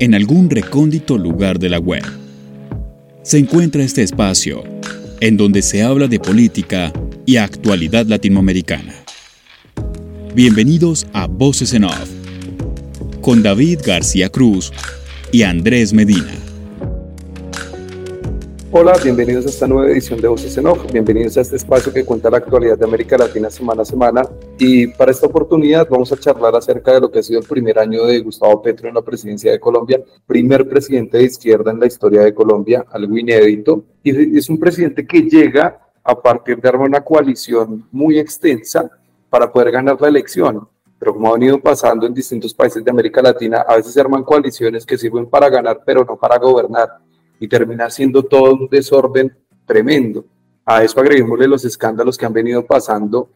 en algún recóndito lugar de la web, se encuentra este espacio en donde se habla de política y actualidad latinoamericana. Bienvenidos a Voces en Off, con David García Cruz y Andrés Medina. Hola, bienvenidos a esta nueva edición de Voces en Off. Bienvenidos a este espacio que cuenta la actualidad de América Latina semana a semana. Y para esta oportunidad vamos a charlar acerca de lo que ha sido el primer año de Gustavo Petro en la presidencia de Colombia, primer presidente de izquierda en la historia de Colombia, algo inédito. Y es un presidente que llega a partir de armar una coalición muy extensa para poder ganar la elección. Pero como ha venido pasando en distintos países de América Latina, a veces se arman coaliciones que sirven para ganar, pero no para gobernar y termina siendo todo un desorden tremendo. A eso agreguémosle los escándalos que han venido pasando,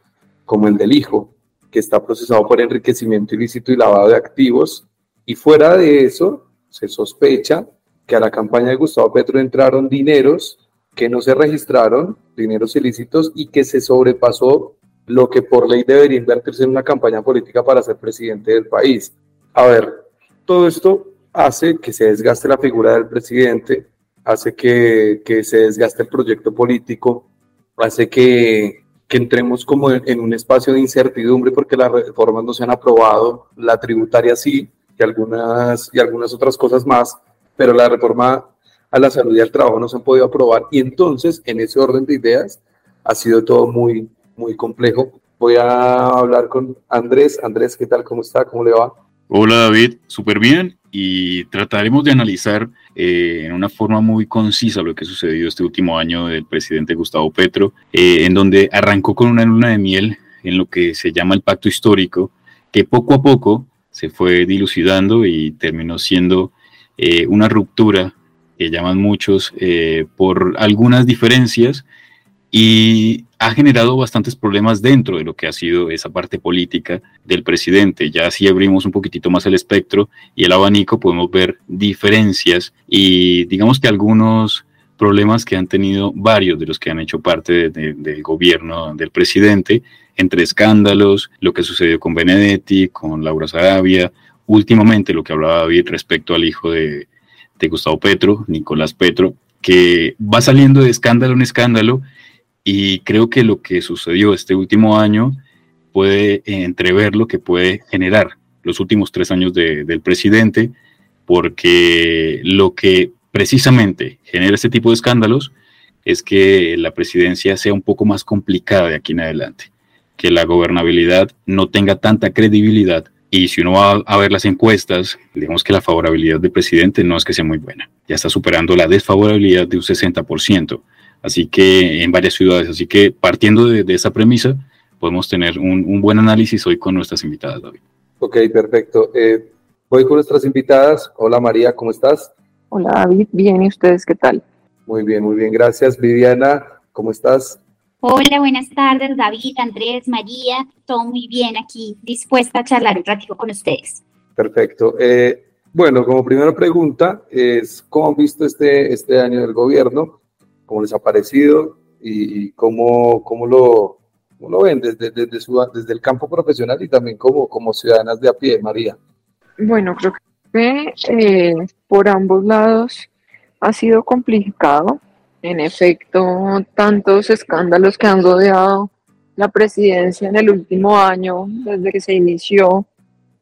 como el del hijo, que está procesado por enriquecimiento ilícito y lavado de activos. Y fuera de eso, se sospecha que a la campaña de Gustavo Petro entraron dineros que no se registraron, dineros ilícitos, y que se sobrepasó lo que por ley debería invertirse en una campaña política para ser presidente del país. A ver, todo esto hace que se desgaste la figura del presidente, hace que, que se desgaste el proyecto político, hace que, que entremos como en, un espacio de incertidumbre porque las reformas no se han aprobado, la tributaria sí, y algunas, y algunas otras cosas más, pero la reforma a la salud y al trabajo no se han podido aprobar. Y entonces, en ese orden de ideas, ha sido todo muy, muy complejo. Voy a hablar con Andrés. Andrés, ¿qué tal? ¿Cómo está? ¿Cómo le va? Hola David, súper bien y trataremos de analizar eh, en una forma muy concisa lo que sucedió este último año del presidente Gustavo Petro, eh, en donde arrancó con una luna de miel en lo que se llama el pacto histórico, que poco a poco se fue dilucidando y terminó siendo eh, una ruptura que llaman muchos por algunas diferencias. Y ha generado bastantes problemas dentro de lo que ha sido esa parte política del presidente. Ya si abrimos un poquitito más el espectro y el abanico, podemos ver diferencias y digamos que algunos problemas que han tenido varios de los que han hecho parte del gobierno del presidente, entre escándalos, lo que sucedió con Benedetti, con Laura Sarabia, últimamente lo que hablaba David respecto al hijo de, de Gustavo Petro, Nicolás Petro, que va saliendo de escándalo en escándalo y creo que lo que sucedió este último año puede entrever lo que puede generar los últimos tres años del presidente, porque lo que precisamente genera este tipo de escándalos es que la presidencia sea un poco más complicada de aquí en adelante, que la gobernabilidad no tenga tanta credibilidad. Y si uno va a ver las encuestas, digamos que la favorabilidad del presidente no es que sea muy buena, ya está superando la desfavorabilidad de un 60% así que en varias ciudades. Así que partiendo de, esa premisa, podemos tener un, buen análisis hoy con nuestras invitadas, David. Ok, perfecto. Eh, voy con nuestras invitadas. Hola María, ¿cómo estás? Hola David, bien, ¿y ustedes qué tal? Muy bien, muy bien, gracias. Viviana, ¿cómo estás? Hola, buenas tardes, David, Andrés, María, todo muy bien aquí, dispuesta a charlar un ratito con ustedes. Perfecto. Eh, bueno, como primera pregunta es, ¿cómo han visto este, este año del gobierno? Cómo les ha parecido y, cómo, cómo, lo, lo ven desde, desde el campo profesional y también como, como ciudadanas de a pie, María. Bueno, creo que eh, por ambos lados ha sido complicado. En efecto, tantos escándalos que han rodeado la presidencia en el último año, desde que se inició,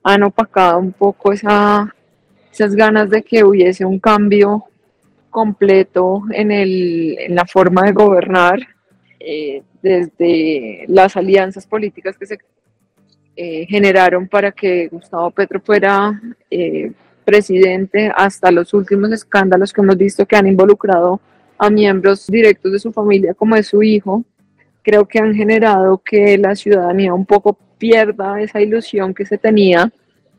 han opacado un poco esa, esas ganas de que hubiese un cambio completo en, el, en la forma de gobernar, eh, desde las alianzas políticas que se eh, generaron para que Gustavo Petro fuera eh, presidente, hasta los últimos escándalos que hemos visto que han involucrado a miembros directos de su familia como de su hijo, creo que han generado que la ciudadanía un poco pierda esa ilusión que se tenía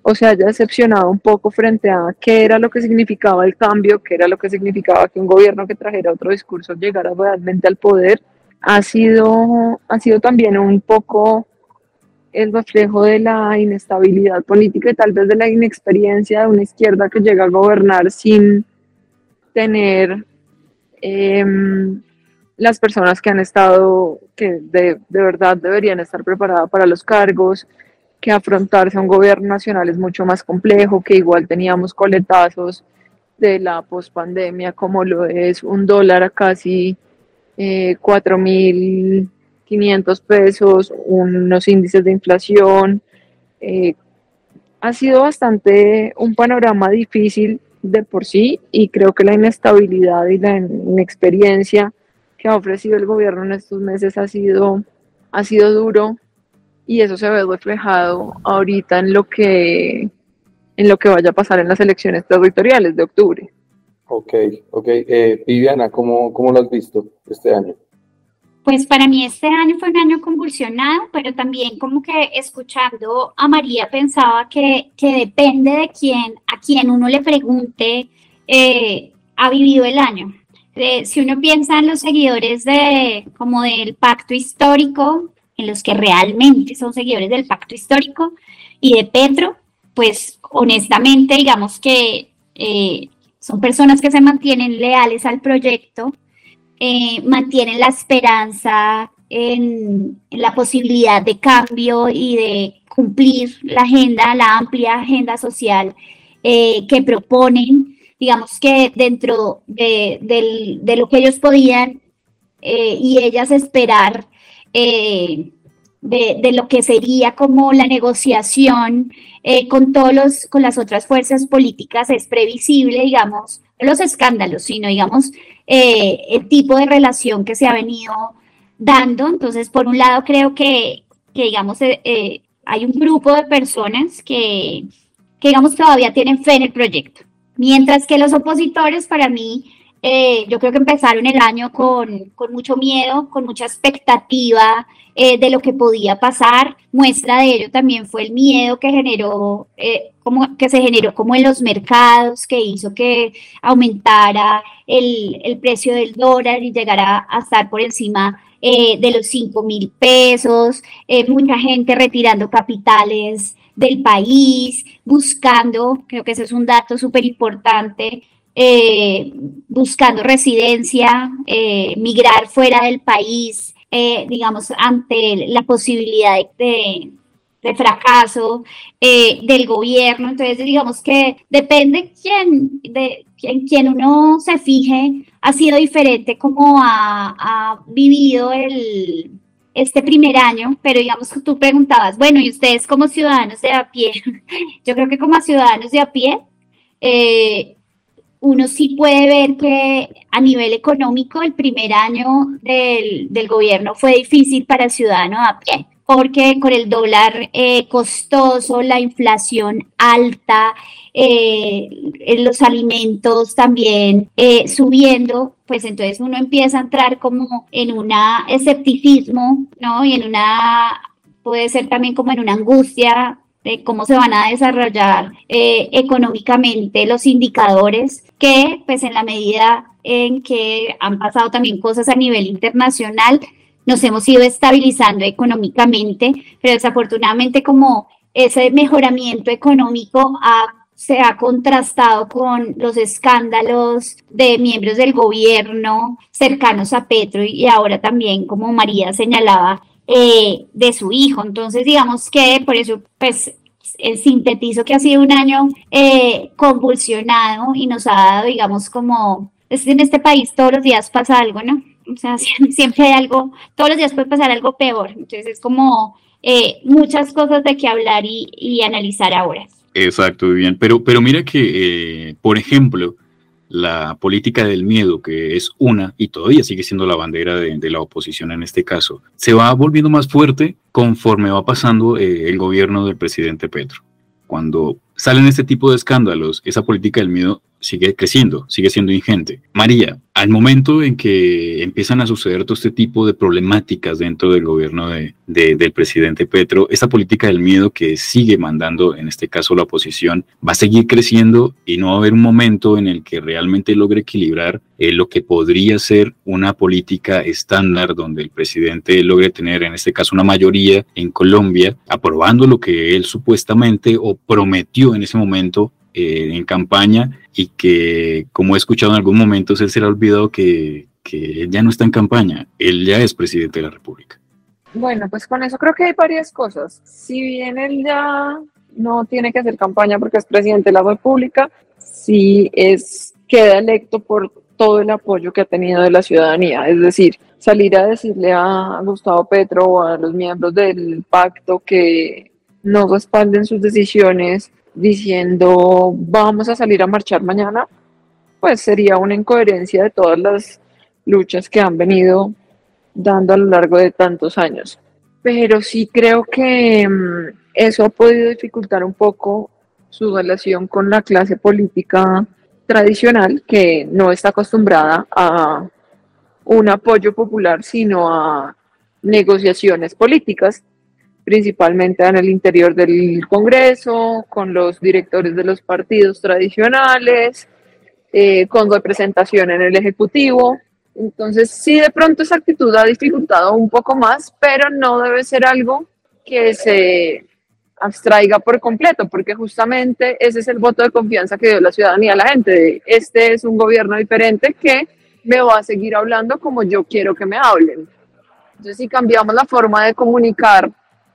o se haya decepcionado un poco frente a qué era lo que significaba el cambio, qué era lo que significaba que un gobierno que trajera otro discurso llegara realmente al poder, ha sido, ha sido también un poco el reflejo de la inestabilidad política y tal vez de la inexperiencia de una izquierda que llega a gobernar sin tener em, las personas que han estado, que de, de verdad deberían estar preparadas para los cargos, que afrontarse a un gobierno nacional es mucho más complejo, que igual teníamos coletazos de la pospandemia, como lo es un dólar a casi eh, 4.500 pesos, unos índices de inflación. Eh, ha sido bastante un panorama difícil de por sí y creo que la inestabilidad y la inexperiencia que ha ofrecido el gobierno en estos meses ha sido, ha sido duro y eso se ve reflejado ahorita en lo que en lo que vaya a pasar en las elecciones territoriales de octubre. Ok, ok. Eh, Viviana, ¿cómo, ¿cómo lo has visto este año? Pues para mí este año fue un año convulsionado, pero también como que escuchando a María pensaba que, que depende de quién, a quien uno le pregunte, eh, ha vivido el año. Eh, si uno piensa en los seguidores de como del pacto histórico, en los que realmente son seguidores del pacto histórico y de Petro, pues honestamente digamos que eh, son personas que se mantienen leales al proyecto, eh, mantienen la esperanza en, la posibilidad de cambio y de cumplir la agenda, la amplia agenda social eh, que proponen, digamos que dentro de, de lo que ellos podían y ellas esperar de, lo que sería como la negociación eh, con todos los, con las otras fuerzas políticas es previsible, digamos, los escándalos, sino digamos eh, el tipo de relación que se ha venido dando. Entonces, por un lado, creo que, que digamos, eh, hay un grupo de personas que, que, digamos, todavía tienen fe en el proyecto. Mientras que los opositores, para mí, yo creo que empezaron el año con, con mucho miedo, con mucha expectativa, eh, de lo que podía pasar. Muestra de ello también fue el miedo que generó, eh, como, que se generó como en los mercados, que hizo que aumentara el, el precio del dólar y llegara a estar por encima eh, de los 5 mil pesos, mucha gente retirando capitales del país, buscando, creo que ese es un dato súper importante, buscando residencia, migrar fuera del país, eh, digamos, ante la posibilidad de, fracaso eh, del gobierno. Entonces, digamos que depende quién, de quién uno se fije, ha sido diferente como ha, vivido el, este primer año, pero digamos que tú preguntabas, bueno, y ustedes como ciudadanos de a pie, yo creo que como ciudadanos de a pie, eh, uno sí puede ver que a nivel económico el primer año del, gobierno fue difícil para el ciudadano a pie, porque con el dólar eh, costoso, la inflación alta, eh, los alimentos también eh, subiendo, pues entonces uno empieza a entrar como en un escepticismo, ¿no? Y en una, puede ser también como en una angustia de cómo se van a desarrollar eh, económicamente los indicadores, que pues en la medida en que han pasado también cosas a nivel internacional, nos hemos ido estabilizando económicamente, pero desafortunadamente como ese mejoramiento económico se ha contrastado con los escándalos de miembros del gobierno cercanos a Petro y ahora también, como María señalaba, eh, de su hijo. Entonces, digamos que por eso, pues, el sintetizo que ha sido un año eh, convulsionado y nos ha dado, digamos, como, es en este país todos los días pasa algo, ¿no? O sea, siempre hay algo, todos los días puede pasar algo peor. Entonces, es como eh, muchas cosas de que hablar y, analizar ahora. Exacto, bien. Pero, pero mira que, por ejemplo, la política del miedo, que es una y todavía sigue siendo la bandera de, la oposición en este caso, se va volviendo más fuerte conforme va pasando eh, el gobierno del presidente Petro. Cuando salen este tipo de escándalos, esa política del miedo sigue creciendo, sigue siendo ingente. María, al momento en que empiezan a suceder todo este tipo de problemáticas dentro del gobierno de, del presidente Petro, esta política del miedo que sigue mandando, en este caso la oposición, va a seguir creciendo y no va a haber un momento en el que realmente logre equilibrar eh, lo que podría ser una política estándar donde el presidente logre tener, en este caso, una mayoría en Colombia, aprobando lo que él supuestamente o prometió en ese momento eh, en campaña y que, como he escuchado en algún momento, él se le ha olvidado que, que él ya no está en campaña, él ya es presidente de la República. Bueno, pues con eso creo que hay varias cosas. Si bien él ya no tiene que hacer campaña porque es presidente de la República, sí es, queda electo por todo el apoyo que ha tenido de la ciudadanía. Es decir, salir a decirle a Gustavo Petro o a los miembros del pacto que no respalden sus decisiones diciendo vamos a salir a marchar mañana, pues sería una incoherencia de todas las luchas que han venido dando a lo largo de tantos años. Pero sí creo que mm, eso ha podido dificultar un poco su relación con la clase política tradicional que no está acostumbrada a un apoyo popular, sino a negociaciones políticas, principalmente en el interior del Congreso, con los directores de los partidos tradicionales, eh, con representación en el Ejecutivo. Entonces, sí, de pronto esa actitud ha dificultado un poco más, pero no debe ser algo que se abstraiga por completo, porque justamente ese es el voto de confianza que dio la ciudadanía a la gente. Este es un gobierno diferente que me va a seguir hablando como yo quiero que me hablen. Entonces, si cambiamos la forma de comunicar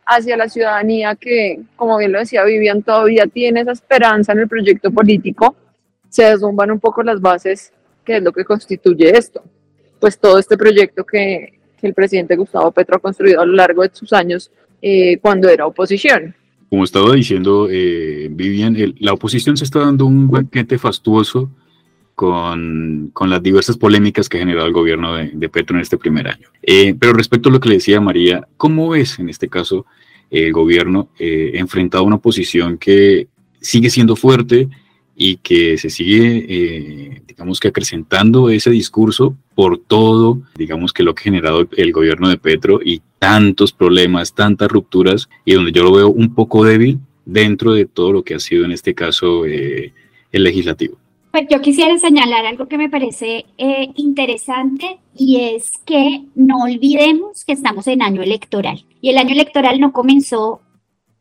hacia la ciudadanía que, como bien lo decía Vivian, todavía tiene esa esperanza en el proyecto político, se desbomban un poco las bases, que es lo que constituye esto. Pues todo este proyecto que, el presidente Gustavo Petro ha construido a lo largo de sus años eh, cuando era oposición. Como estaba diciendo eh, Vivian, la oposición se está dando un banquete fastuoso con, las diversas polémicas que ha generado el gobierno de, Petro en este primer año. Eh, pero respecto a lo que le decía María, ¿cómo ves en este caso el gobierno eh, enfrentado a una oposición que sigue siendo fuerte y que se sigue, eh, digamos que acrecentando ese discurso por todo, digamos que lo que ha generado el gobierno de Petro y tantos problemas, tantas rupturas, y donde yo lo veo un poco débil dentro de todo lo que ha sido en este caso eh, el legislativo. Pues yo quisiera señalar algo que me parece eh, interesante y es que no olvidemos que estamos en año electoral y el año electoral no comenzó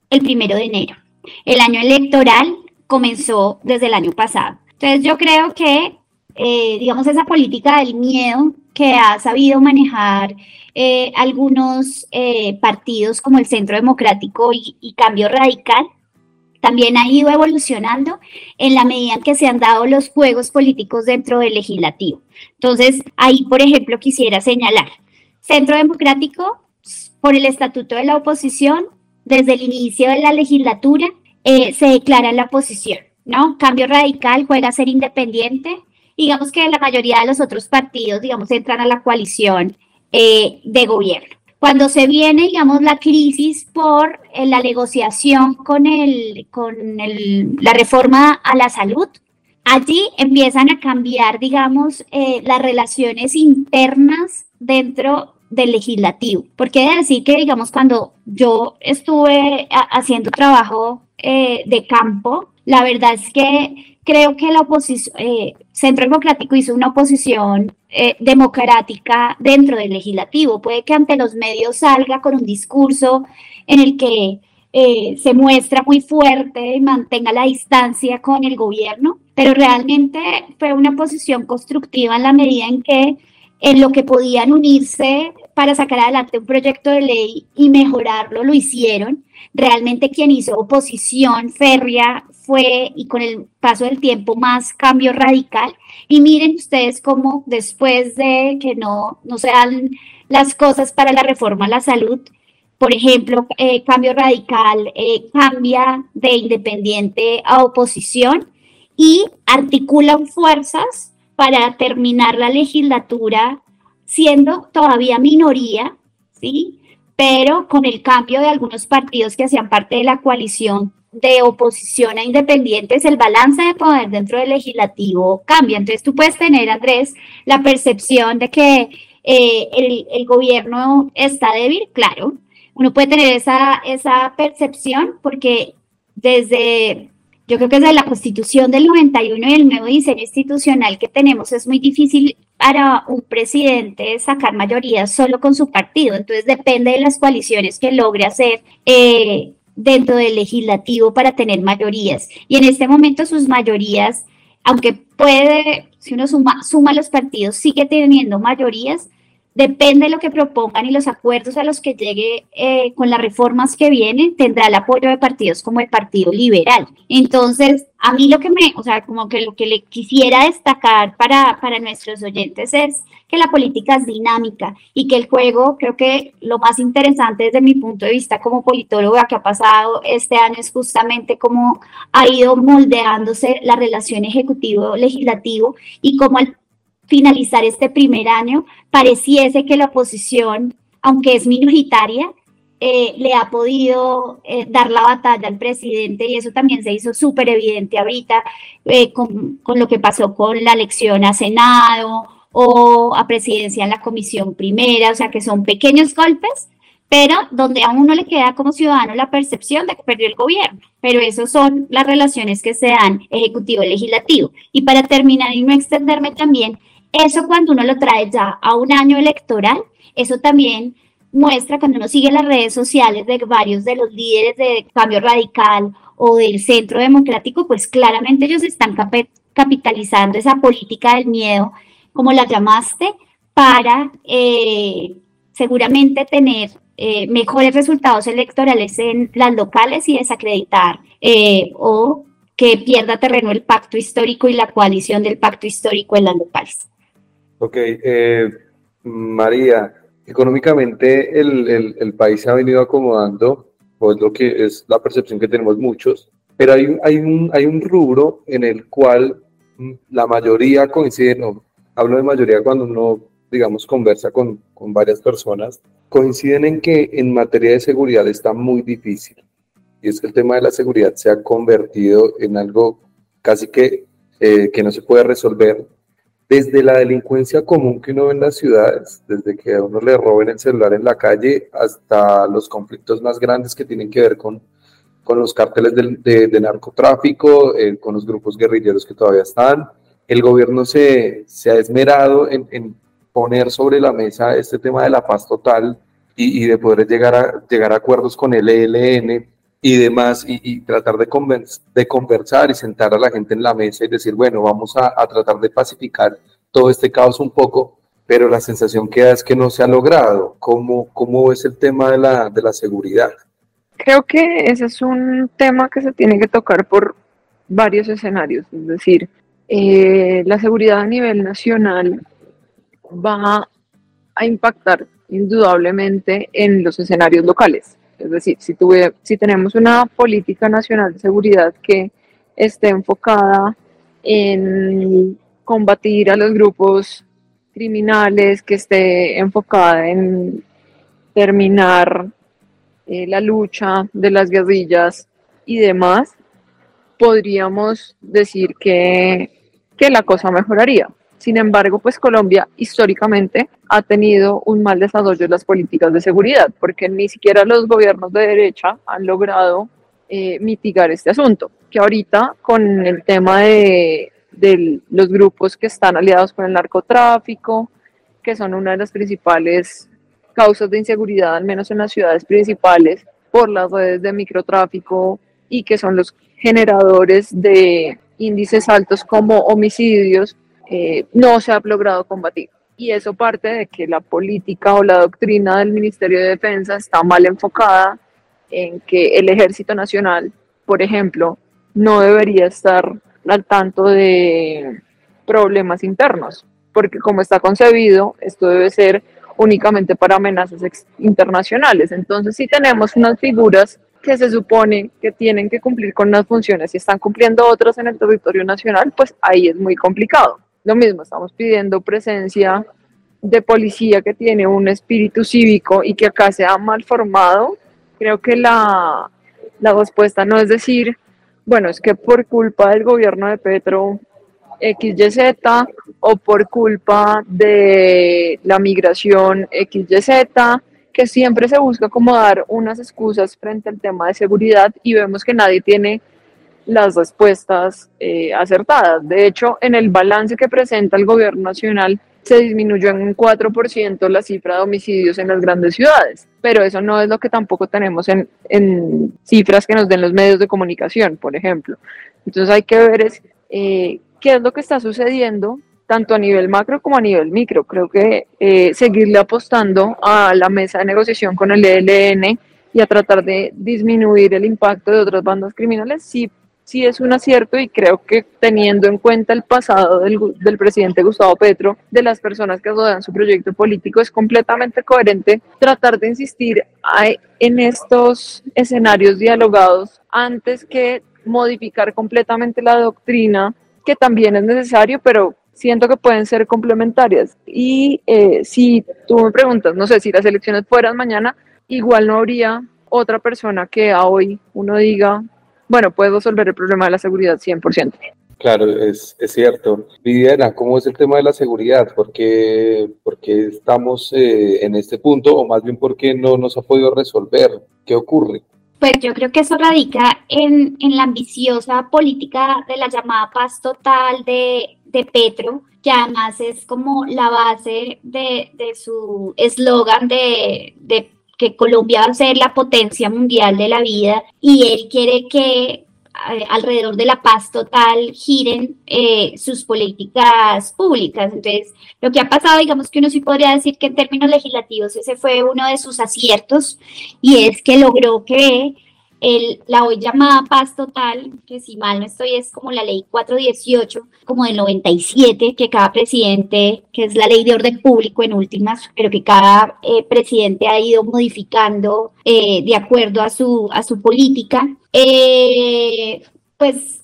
el primero de enero. El año electoral comenzó desde el año pasado. Entonces yo creo que, eh, digamos, esa política del miedo que ha sabido manejar eh, algunos eh, partidos como el Centro Democrático y, Cambio Radical, también ha ido evolucionando en la medida en que se han dado los juegos políticos dentro del legislativo. Entonces, ahí, por ejemplo, quisiera señalar, Centro Democrático, por el Estatuto de la Oposición, desde el inicio de la legislatura, eh, se declara la oposición, ¿no? Cambio radical juega a ser independiente. Digamos que la mayoría de los otros partidos, digamos, entran a la coalición eh, de gobierno. Cuando se viene, digamos, la crisis por eh, la negociación con, el, con el, la reforma a la salud, allí empiezan a cambiar, digamos, las relaciones internas dentro del legislativo. Porque decir que, digamos, cuando yo estuve haciendo trabajo eh, de campo, la verdad es que creo que la oposición, eh, Centro Democrático hizo una oposición eh, democrática dentro del legislativo. Puede que ante los medios salga con un discurso en el que se muestra muy fuerte y mantenga la distancia con el gobierno, pero realmente fue una posición constructiva en la medida en que en lo que podían unirse para sacar adelante un proyecto de ley y mejorarlo, lo hicieron. Realmente quien hizo oposición férrea fue, y con el paso del tiempo, más cambio radical. Y miren ustedes cómo después de que no, no se dan las cosas para la reforma a la salud, por ejemplo, eh, cambio radical eh, cambia de independiente a oposición y articulan fuerzas para terminar la legislatura siendo todavía minoría, ¿sí? Pero con el cambio de algunos partidos que hacían parte de la coalición de oposición a independientes, el balance de poder dentro del legislativo cambia. Entonces tú puedes tener, Andrés, la percepción de que eh, el, el, gobierno está débil, claro. Uno puede tener esa, esa percepción porque desde yo creo que desde la constitución del 91 y el nuevo diseño institucional que tenemos es muy difícil para un presidente sacar mayoría solo con su partido. Entonces depende de las coaliciones que logre hacer eh, dentro del legislativo para tener mayorías. Y en este momento sus mayorías, aunque puede, si uno suma, suma los partidos, sigue teniendo mayorías, depende de lo que propongan y los acuerdos a los que llegue eh, con las reformas que vienen, tendrá el apoyo de partidos como el Partido Liberal. Entonces, a mí lo que me, o sea, como que lo que le quisiera destacar para, para nuestros oyentes es que la política es dinámica y que el juego, creo que lo más interesante desde mi punto de vista como politóloga que ha pasado este año es justamente cómo ha ido moldeándose la relación ejecutivo-legislativo y cómo al finalizar este primer año, pareciese que la oposición, aunque es minoritaria, eh, le ha podido eh, dar la batalla al presidente y eso también se hizo súper evidente ahorita eh, con, con, lo que pasó con la elección a Senado o a presidencia en la comisión primera, o sea que son pequeños golpes, pero donde a uno le queda como ciudadano la percepción de que perdió el gobierno. Pero esas son las relaciones que se dan ejecutivo-legislativo. Y para terminar y no extenderme también, eso cuando uno lo trae ya a un año electoral, eso también muestra cuando uno sigue las redes sociales de varios de los líderes de cambio radical o del centro democrático, pues claramente ellos están capitalizando esa política del miedo, como la llamaste, para eh, seguramente tener eh, mejores resultados electorales en las locales y desacreditar eh, o que pierda terreno el pacto histórico y la coalición del pacto histórico en las locales. Ok, eh, María, económicamente el, el, país se ha venido acomodando, pues lo que es la percepción que tenemos muchos, pero hay, hay, un, hay un rubro en el cual la mayoría coincide, no, hablo de mayoría cuando uno, digamos, conversa con, con varias personas, coinciden en que en materia de seguridad está muy difícil. Y es que el tema de la seguridad se ha convertido en algo casi que, eh, que no se puede resolver desde la delincuencia común que uno ve en las ciudades, desde que a uno le roben el celular en la calle hasta los conflictos más grandes que tienen que ver con, con los cárteles de, de, narcotráfico, eh, con los grupos guerrilleros que todavía están. El gobierno se, se ha esmerado en, en, poner sobre la mesa este tema de la paz total y, y de poder llegar a, llegar a acuerdos con el ELN y demás, y, tratar de, de conversar y sentar a la gente en la mesa y decir, bueno, vamos a, tratar de pacificar todo este caos un poco, pero la sensación que da es que no se ha logrado. ¿Cómo, cómo es el tema de la, de la seguridad? Creo que ese es un tema que se tiene que tocar por varios escenarios, es decir, eh, la seguridad a nivel nacional va a impactar indudablemente en los escenarios locales. Es decir, si, tuve, si tenemos una política nacional de seguridad que esté enfocada en combatir a los grupos criminales, que esté enfocada en terminar eh, la lucha de las guerrillas y demás, podríamos decir que, que la cosa mejoraría. Sin embargo, pues Colombia históricamente ha tenido un mal desarrollo de las políticas de seguridad, porque ni siquiera los gobiernos de derecha han logrado eh, mitigar este asunto, que ahorita con el tema de los grupos que están aliados con el narcotráfico, que son una de las principales causas de inseguridad, al menos en las ciudades principales, por las redes de microtráfico y que son los generadores de índices altos como homicidios eh, no se ha logrado combatir. Y eso parte de que la política o la doctrina del Ministerio de Defensa está mal enfocada en que el Ejército Nacional, por ejemplo, no debería estar al tanto de problemas internos, porque como está concebido, esto debe ser únicamente para amenazas internacionales. Entonces, si tenemos unas figuras que se supone que tienen que cumplir con unas funciones y están cumpliendo otras en el territorio nacional, pues ahí es muy complicado. Lo mismo, estamos pidiendo presencia de policía que tiene un espíritu cívico y que acá se ha mal formado. Creo que la, la respuesta no es decir, bueno, es que por culpa del gobierno de Petro XYZ o por culpa de la migración XYZ, que siempre se busca como dar unas excusas frente al tema de seguridad y vemos que nadie tiene las respuestas eh, acertadas. De hecho, en el balance que presenta el gobierno nacional se disminuyó en un 4% la cifra de homicidios en las grandes ciudades, pero eso no es lo que tampoco tenemos en, en cifras que nos den los medios de comunicación, por ejemplo. Entonces hay que ver es, eh, qué es lo que está sucediendo tanto a nivel macro como a nivel micro. Creo que eh, seguirle apostando a la mesa de negociación con el ELN y a tratar de disminuir el impacto de otras bandas criminales sí, sí es un acierto y creo que teniendo en cuenta el pasado del, del presidente Gustavo Petro, de las personas que rodean su proyecto político, es completamente coherente tratar de insistir en estos escenarios dialogados antes que modificar completamente la doctrina, que también es necesario, pero siento que pueden ser complementarias. Y eh, si tú me preguntas, no sé, si las elecciones fueran mañana, igual no habría otra persona que a hoy uno diga, bueno, puede resolver el problema de la seguridad 100%. Claro, es, es cierto. Viviana, ¿cómo es el tema de la seguridad? ¿Por qué, estamos eh, en este punto o más bien por qué no nos ha podido resolver? ¿Qué ocurre? Pues yo creo que eso radica en, en la ambiciosa política de la llamada paz total de, de Petro, que además es como la base de, de su eslogan de, de que Colombia va a ser la potencia mundial de la vida y él quiere que alrededor de la paz total giren eh, sus políticas públicas. Entonces, lo que ha pasado, digamos que uno sí podría decir que en términos legislativos ese fue uno de sus aciertos y es que logró que el, la hoy llamada paz total, que si mal no estoy es como la ley 418, como del 97, que cada presidente, que es la ley de orden público en últimas, pero que cada eh, presidente ha ido modificando eh, de acuerdo a su, a su política, eh, pues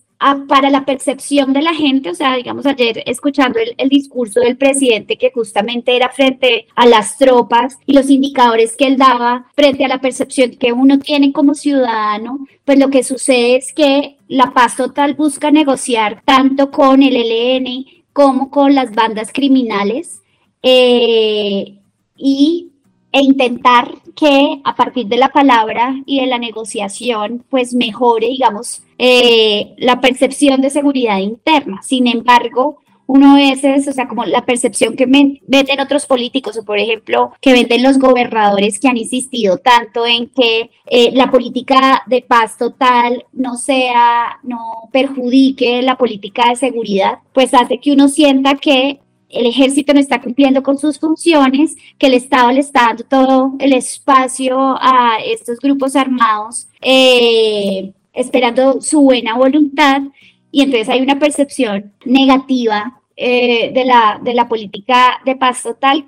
para la percepción de la gente, o sea, digamos ayer escuchando el, discurso del presidente que justamente era frente a las tropas y los indicadores que él daba frente a la percepción que uno tiene como ciudadano, pues lo que sucede es que la paz total busca negociar tanto con el ELN como con las bandas criminales eh, y e intentar que a partir de la palabra y de la negociación, pues mejore, digamos, eh, la percepción de seguridad interna. Sin embargo, uno veces, o sea, como la percepción que venden otros políticos, o por ejemplo, que venden los gobernadores que han insistido tanto en que eh, la política de paz total no sea, no perjudique la política de seguridad, pues hace que uno sienta que el ejército no está cumpliendo con sus funciones, que el Estado le está dando todo el espacio a estos grupos armados, eh, esperando su buena voluntad, y entonces hay una percepción negativa eh, de, la, de la política de paz total,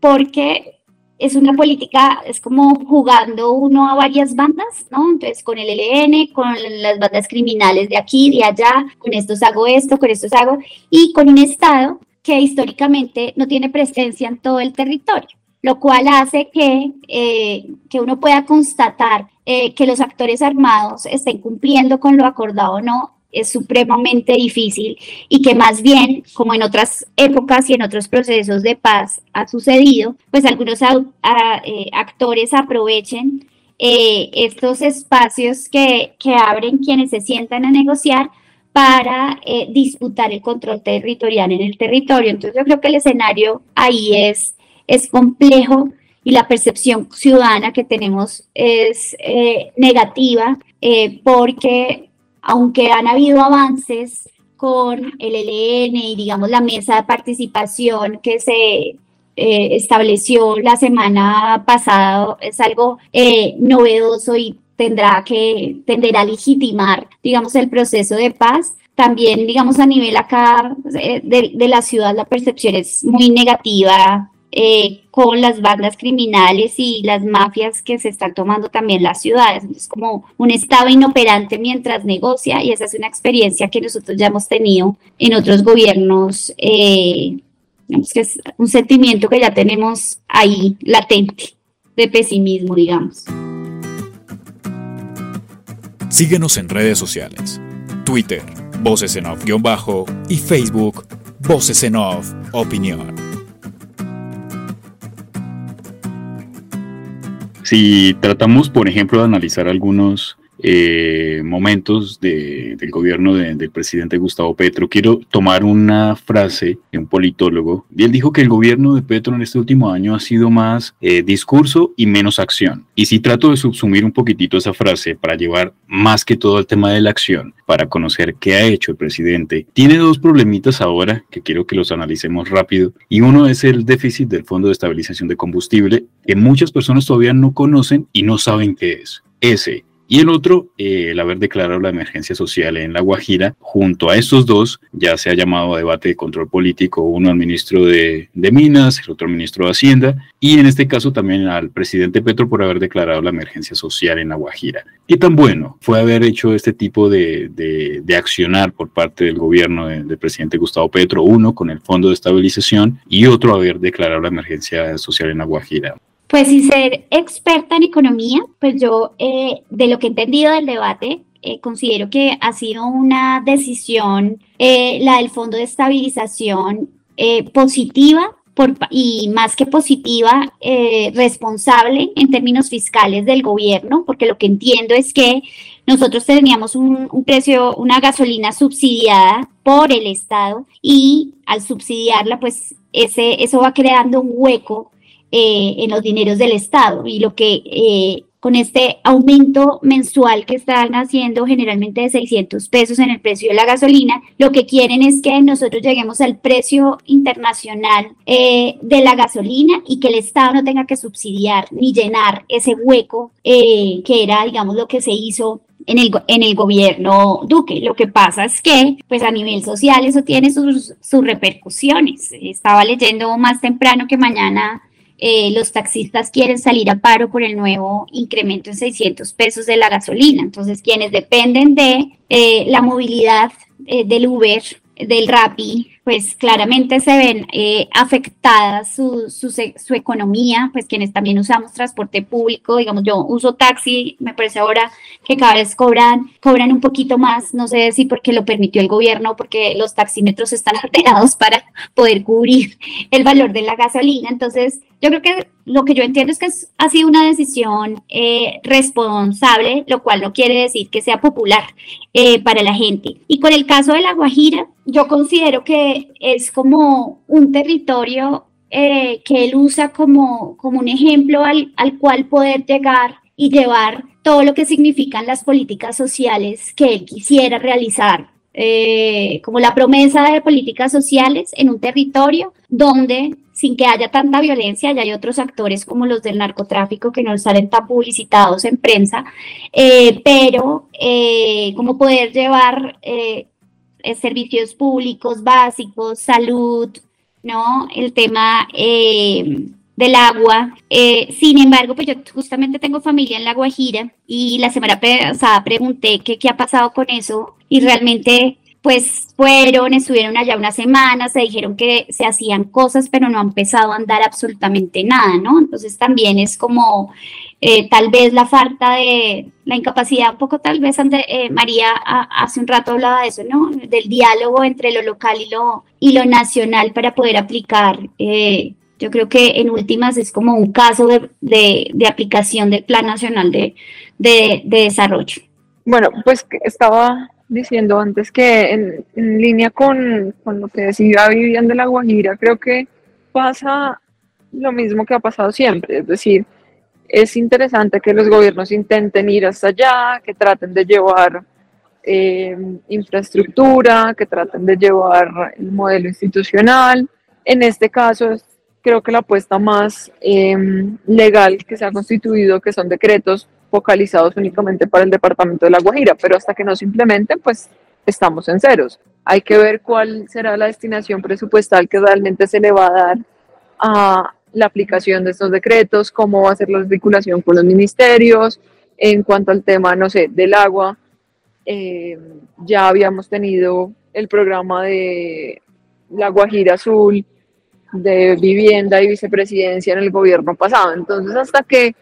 porque es una política, es como jugando uno a varias bandas, ¿no? Entonces con el LN, con las bandas criminales de aquí, de allá, con estos hago esto, con estos hago, y con un Estado que históricamente no tiene presencia en todo el territorio, lo cual hace que, eh, que uno pueda constatar eh, que los actores armados estén cumpliendo con lo acordado o no es supremamente difícil y que más bien, como en otras épocas y en otros procesos de paz ha sucedido, pues algunos eh, actores aprovechen estos espacios que, que abren quienes se sientan a negociar para eh, disputar el control territorial en el territorio. Entonces yo creo que el escenario ahí es, es complejo y la percepción ciudadana que tenemos es eh, negativa eh, porque aunque han habido avances con el ELN y digamos la mesa de participación que se estableció la semana pasada, es algo novedoso y tendrá que tender a legitimar, digamos, el proceso de paz. También, digamos, a nivel acá eh, de, la ciudad, la percepción es muy negativa eh, con las bandas criminales y las mafias que se están tomando también las ciudades. Es como un estado inoperante mientras negocia y esa es una experiencia que nosotros ya hemos tenido en otros gobiernos. Eh, digamos que es un sentimiento que ya tenemos ahí latente de pesimismo, digamos. Síguenos en redes sociales. Twitter, Voces en Off-Bajo y Facebook, Voces en Off Opinión. Si tratamos, por ejemplo, de analizar algunos eh, momentos del gobierno del presidente Gustavo Petro, quiero tomar una frase de un politólogo. Y él dijo que el gobierno de Petro en este último año ha sido más eh, discurso y menos acción. Y si trato de subsumir un poquitito esa frase para llevar más que todo el tema de la acción, para conocer qué ha hecho el presidente, tiene dos problemitas ahora que quiero que los analicemos rápido. Y uno es el déficit del Fondo de Estabilización de Combustible, que muchas personas todavía no conocen y no saben qué es. Ese y el otro, eh, el haber declarado la emergencia social en La Guajira. Junto a estos dos, ya se ha llamado a debate de control político, uno al ministro de, Minas, el otro al ministro de Hacienda, y en este caso también al presidente Petro por haber declarado la emergencia social en La Guajira. ¿Qué tan bueno fue haber hecho este tipo de, de, accionar por parte del gobierno del presidente Gustavo Petro, uno con el Fondo de Estabilización y otro haber declarado la emergencia social en La Guajira? Pues sin ser experta en economía, pues yo eh, de lo que he entendido del debate, eh, considero que ha sido una decisión, eh, la del Fondo de Estabilización, positiva por, y más que positiva, responsable en términos fiscales del gobierno, porque lo que entiendo es que nosotros teníamos un, un, precio, una gasolina subsidiada por el Estado y al subsidiarla, pues ese, eso va creando un hueco eh, en los dineros del Estado y lo que eh, con este aumento mensual que están haciendo generalmente de 600 pesos en el precio de la gasolina, lo que quieren es que nosotros lleguemos al precio internacional eh, de la gasolina y que el Estado no tenga que subsidiar ni llenar ese hueco que era, digamos, lo que se hizo en el, en el gobierno Duque. Lo que pasa es que, pues a nivel social, eso tiene sus, sus repercusiones. Estaba leyendo más temprano que mañana eh, los taxistas quieren salir a paro por el nuevo incremento en 600 pesos de la gasolina. Entonces, quienes dependen de eh, la movilidad eh, del Uber, del Rappi, pues claramente se ven eh, afectadas su, su, economía, pues quienes también usamos transporte público, digamos, yo uso taxi, me parece ahora que cada vez cobran, cobran un poquito más, no sé si porque lo permitió el gobierno, porque los taxímetros están alterados para poder cubrir el valor de la gasolina, entonces yo creo que lo que yo entiendo es que ha sido una decisión eh, responsable, lo cual no quiere decir que sea popular eh, para la gente. Y con el caso de La Guajira, yo considero que es como un territorio eh, que él usa como, como un ejemplo al, al cual poder llegar y llevar todo lo que significan las políticas sociales que él quisiera realizar. Eh, como la promesa de políticas sociales en un territorio donde sin que haya tanta violencia, ya hay otros actores como los del narcotráfico que no salen tan publicitados en prensa, eh, pero como poder llevar eh, servicios públicos básicos, salud, ¿no? El tema eh, del agua. Eh, sin embargo, pues yo justamente tengo familia en La Guajira y la semana pasada pregunté qué ha pasado con eso y realmente pues fueron, estuvieron allá una semana, se dijeron que se hacían cosas, pero no han empezado a andar absolutamente nada, ¿no? Entonces también es como eh, tal vez la falta de, la incapacidad, un poco tal vez eh, María hace un rato hablaba de eso, ¿no? Del diálogo entre lo local y lo, y lo nacional para poder aplicar. Eh, yo creo que en últimas es como un caso de, de, aplicación del Plan Nacional de, de, Desarrollo. Bueno, pues estaba diciendo antes que en, línea con, con, lo que decía Vivian de la Guajira, creo que pasa lo mismo que ha pasado siempre, es decir, es interesante que los gobiernos intenten ir hasta allá, que traten de llevar eh, infraestructura, que traten de llevar el modelo institucional. En este caso, creo que la apuesta más em, legal que se ha constituido, que son decretos focalizados únicamente para el departamento de La Guajira, pero hasta que no se implementen, pues estamos en ceros. Hay que ver cuál será la destinación presupuestal que realmente se le va a dar a, la aplicación de estos decretos, cómo va a ser la articulación con los ministerios. En cuanto al tema, no sé, del agua, eh, ya habíamos tenido el programa de la Guajira Azul, de vivienda y vicepresidencia en el gobierno pasado. Entonces, hasta que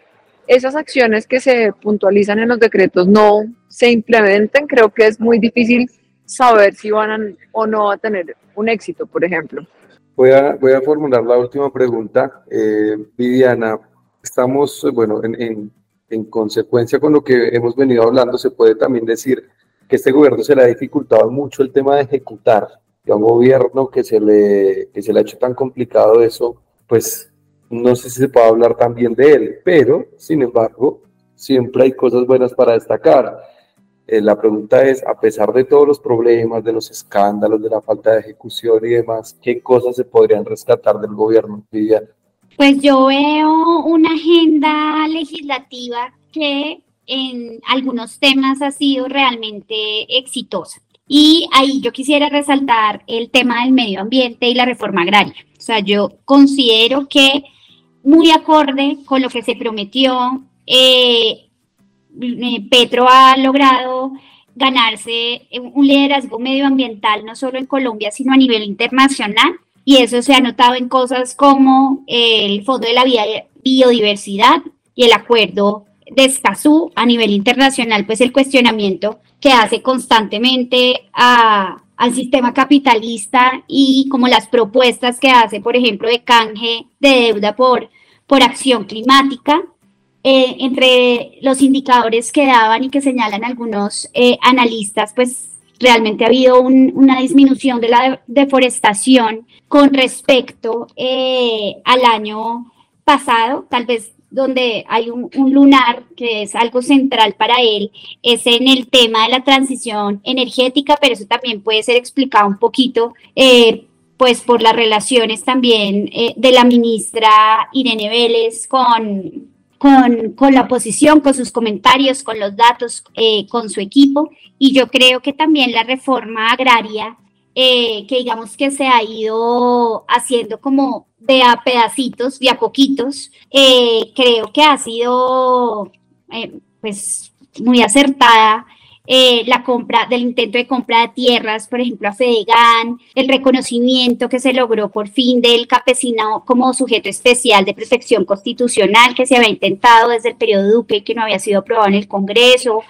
esas acciones que se puntualizan en los decretos no se implementen, creo que es muy difícil saber si van o no a tener un éxito, por ejemplo. Voy a, voy a formular la última pregunta. Eh, Viviana, estamos, bueno, en, en, en consecuencia con lo que hemos venido hablando, se puede también decir que este gobierno se le ha dificultado mucho el tema de ejecutar. Que a un gobierno que se, le, que se le ha hecho tan complicado eso, pues no sé si se puede hablar también de él, pero sin embargo, siempre hay cosas buenas para destacar. Eh, la pregunta es, a pesar de todos los problemas, de los escándalos, de la falta de ejecución y demás, ¿qué cosas se podrían rescatar del gobierno? Pues yo veo una agenda legislativa que en algunos temas ha sido realmente exitosa. Y ahí yo quisiera resaltar el tema del medio ambiente y la reforma agraria. O sea, yo considero que muy acorde con lo que se prometió, eh, eh, Petro ha logrado ganarse un liderazgo medioambiental no solo en Colombia, sino a nivel internacional. Y eso se ha notado en cosas como el Fondo de la Biodiversidad y el Acuerdo de Escazú a nivel internacional, pues el cuestionamiento que hace constantemente al sistema capitalista y como las propuestas que hace, por ejemplo, de canje de deuda por, por acción climática. Eh, entre los indicadores que daban y que señalan algunos eh, analistas, pues realmente ha habido una disminución de la deforestación con respecto eh, al año pasado, tal vez donde hay un, lunar que es algo central para él, es en el tema de la transición energética, pero eso también puede ser explicado un poquito, eh, pues por las relaciones también eh, de la ministra Irene Vélez con, con, la oposición, con sus comentarios, con los datos, eh, con su equipo. Y yo creo que también la reforma agraria, que digamos que se ha ido haciendo como de a pedacitos, de a poquitos, eh, creo que ha sido eh, pues muy acertada eh, la compra del intento de compra de tierras, por ejemplo, a Fedegan, el reconocimiento que se logró por fin del campesinado como sujeto especial de protección constitucional que se había intentado desde el periodo Duque y que no había sido aprobado en el Congreso,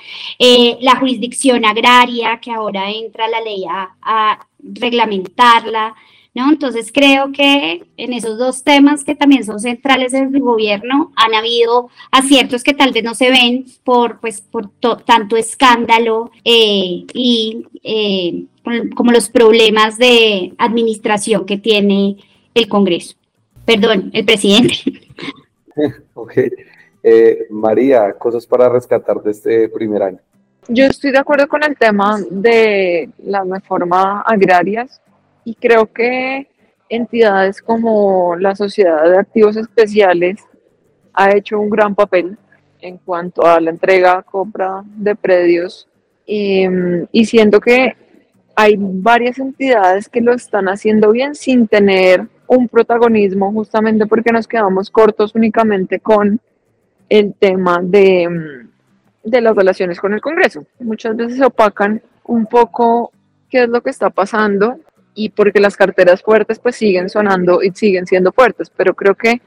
la jurisdicción agraria que ahora entra la ley a reglamentarla, ¿no? Entonces creo que en esos dos temas que también son centrales del gobierno han habido aciertos que tal vez no se ven por, pues, por tanto escándalo eh, y eh, como los problemas de administración que tiene el Congreso. Perdón, el presidente. ok. Eh, María, cosas para rescatar de este primer año. Yo estoy de acuerdo con el tema de las reformas agrarias y creo que entidades como la Sociedad de Activos Especiales ha hecho un gran papel en cuanto a la entrega, compra de predios y, y siento que hay varias entidades que lo están haciendo bien sin tener un protagonismo justamente porque nos quedamos cortos únicamente con el tema de, de las relaciones con el Congreso. Muchas veces opacan un poco qué es lo que está pasando y porque las carteras fuertes pues siguen sonando y siguen siendo fuertes, pero creo que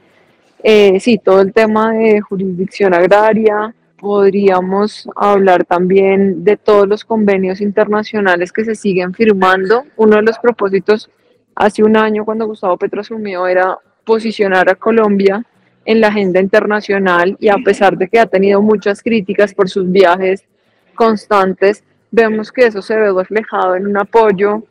eh, sí, todo el tema de jurisdicción agraria, podríamos hablar también de todos los convenios internacionales que se siguen firmando. Uno de los propósitos hace un año cuando Gustavo Petro asumió era posicionar a Colombia en la agenda internacional y a pesar de que ha tenido muchas críticas por sus viajes constantes, vemos que eso se ve reflejado en un apoyo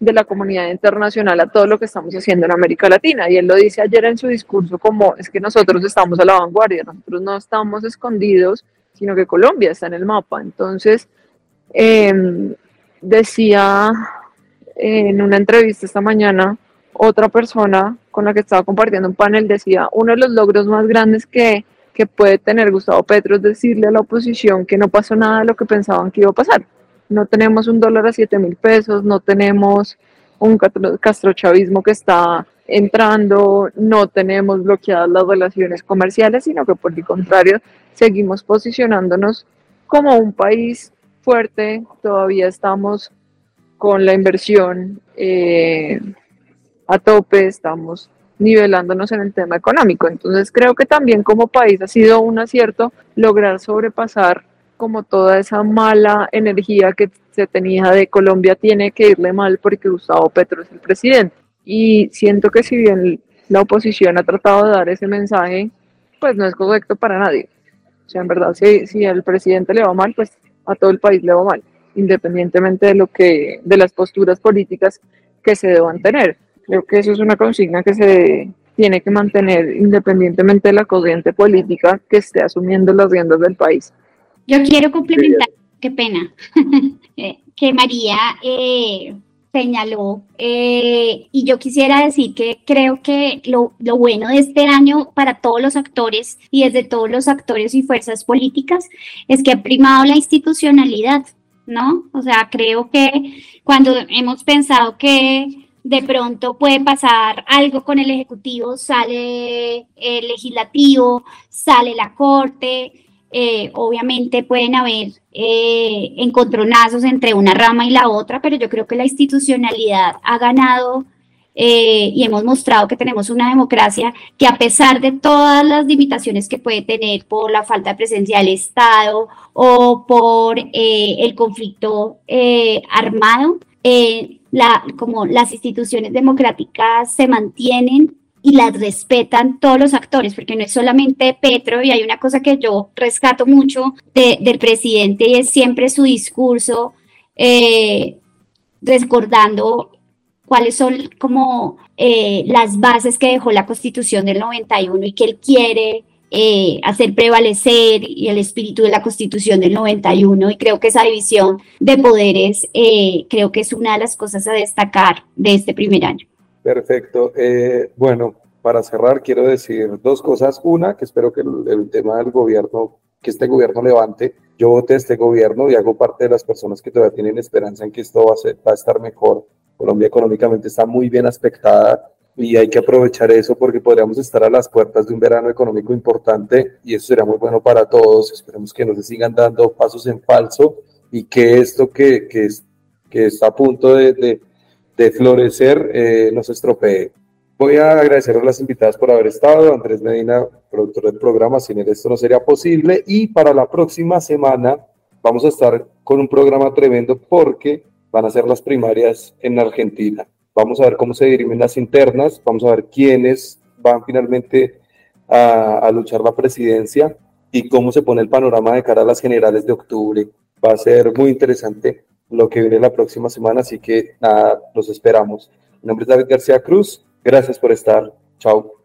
de la comunidad internacional a todo lo que estamos haciendo en América Latina. Y él lo dice ayer en su discurso como es que nosotros estamos a la vanguardia, nosotros no estamos escondidos, sino que Colombia está en el mapa. Entonces, em, decía en una entrevista esta mañana, otra persona con la que estaba compartiendo un panel decía, uno de los logros más grandes que, que puede tener Gustavo Petro es decirle a la oposición que no pasó nada de lo que pensaban que iba a pasar. No tenemos un dólar a 7 mil pesos, no tenemos un castrochavismo que está entrando, no tenemos bloqueadas las relaciones comerciales, sino que por el contrario seguimos posicionándonos como un país fuerte, todavía estamos con la inversión eh, a tope, estamos nivelándonos en el tema económico. Entonces creo que también como país ha sido un acierto lograr sobrepasar como toda esa mala energía que se tenía de Colombia tiene que irle mal porque Gustavo Petro es el presidente. Y siento que si bien la oposición ha tratado de dar ese mensaje, pues no es correcto para nadie. O sea, en verdad, si, si al presidente le va mal, pues a todo el país le va mal, independientemente de lo que, de las posturas políticas que se deban tener. Creo que eso es una consigna que se tiene que mantener independientemente de la corriente política que esté asumiendo las riendas del país. Yo quiero complementar, qué pena, eh, que María eh, señaló, eh, y yo quisiera decir que creo que lo, lo, bueno de este año para todos los actores y desde todos los actores y fuerzas políticas es que ha primado la institucionalidad, ¿no? O sea, creo que cuando hemos pensado que de pronto puede pasar algo con el Ejecutivo, sale el legislativo, sale la Corte, eh, obviamente pueden haber eh, encontronazos entre una rama y la otra, pero yo creo que la institucionalidad ha ganado eh, y hemos mostrado que tenemos una democracia que a pesar de todas las limitaciones que puede tener por la falta de presencia del Estado o por el conflicto armado, la, como las instituciones democráticas se mantienen y las respetan todos los actores, porque no es solamente Petro, y hay una cosa que yo rescato mucho del presidente y es siempre su discurso eh, recordando cuáles son como eh, las bases que dejó la constitución del 91 y que él quiere eh, hacer prevalecer y el espíritu de la Constitución del 91 y creo que esa división de poderes eh, creo que es una de las cosas a destacar de este primer año. Perfecto. Eh, bueno, para cerrar quiero decir dos cosas. Una, que espero que el, tema del gobierno, que este gobierno levante. Yo voté este gobierno y hago parte de las personas que todavía tienen esperanza en que esto va a, va a estar mejor. Colombia económicamente está muy bien aspectada y hay que aprovechar eso porque podríamos estar a las puertas de un verano económico importante y eso sería muy bueno para todos. Esperemos que no se sigan dando pasos en falso y que esto que, que, que está a punto de, de, de florecer eh, no se estropee. Voy a agradecer a las invitadas por haber estado. Andrés Medina, productor del programa, sin él esto no sería posible. Y para la próxima semana vamos a estar con un programa tremendo porque van a ser las primarias en Argentina. Vamos a ver cómo se dirimen las internas, vamos a ver quiénes van finalmente a, luchar la presidencia y cómo se pone el panorama de cara a las generales de octubre. Va a ser muy interesante lo que viene la próxima semana, así que nada, los esperamos. Mi nombre es David García Cruz, gracias por estar. Chao.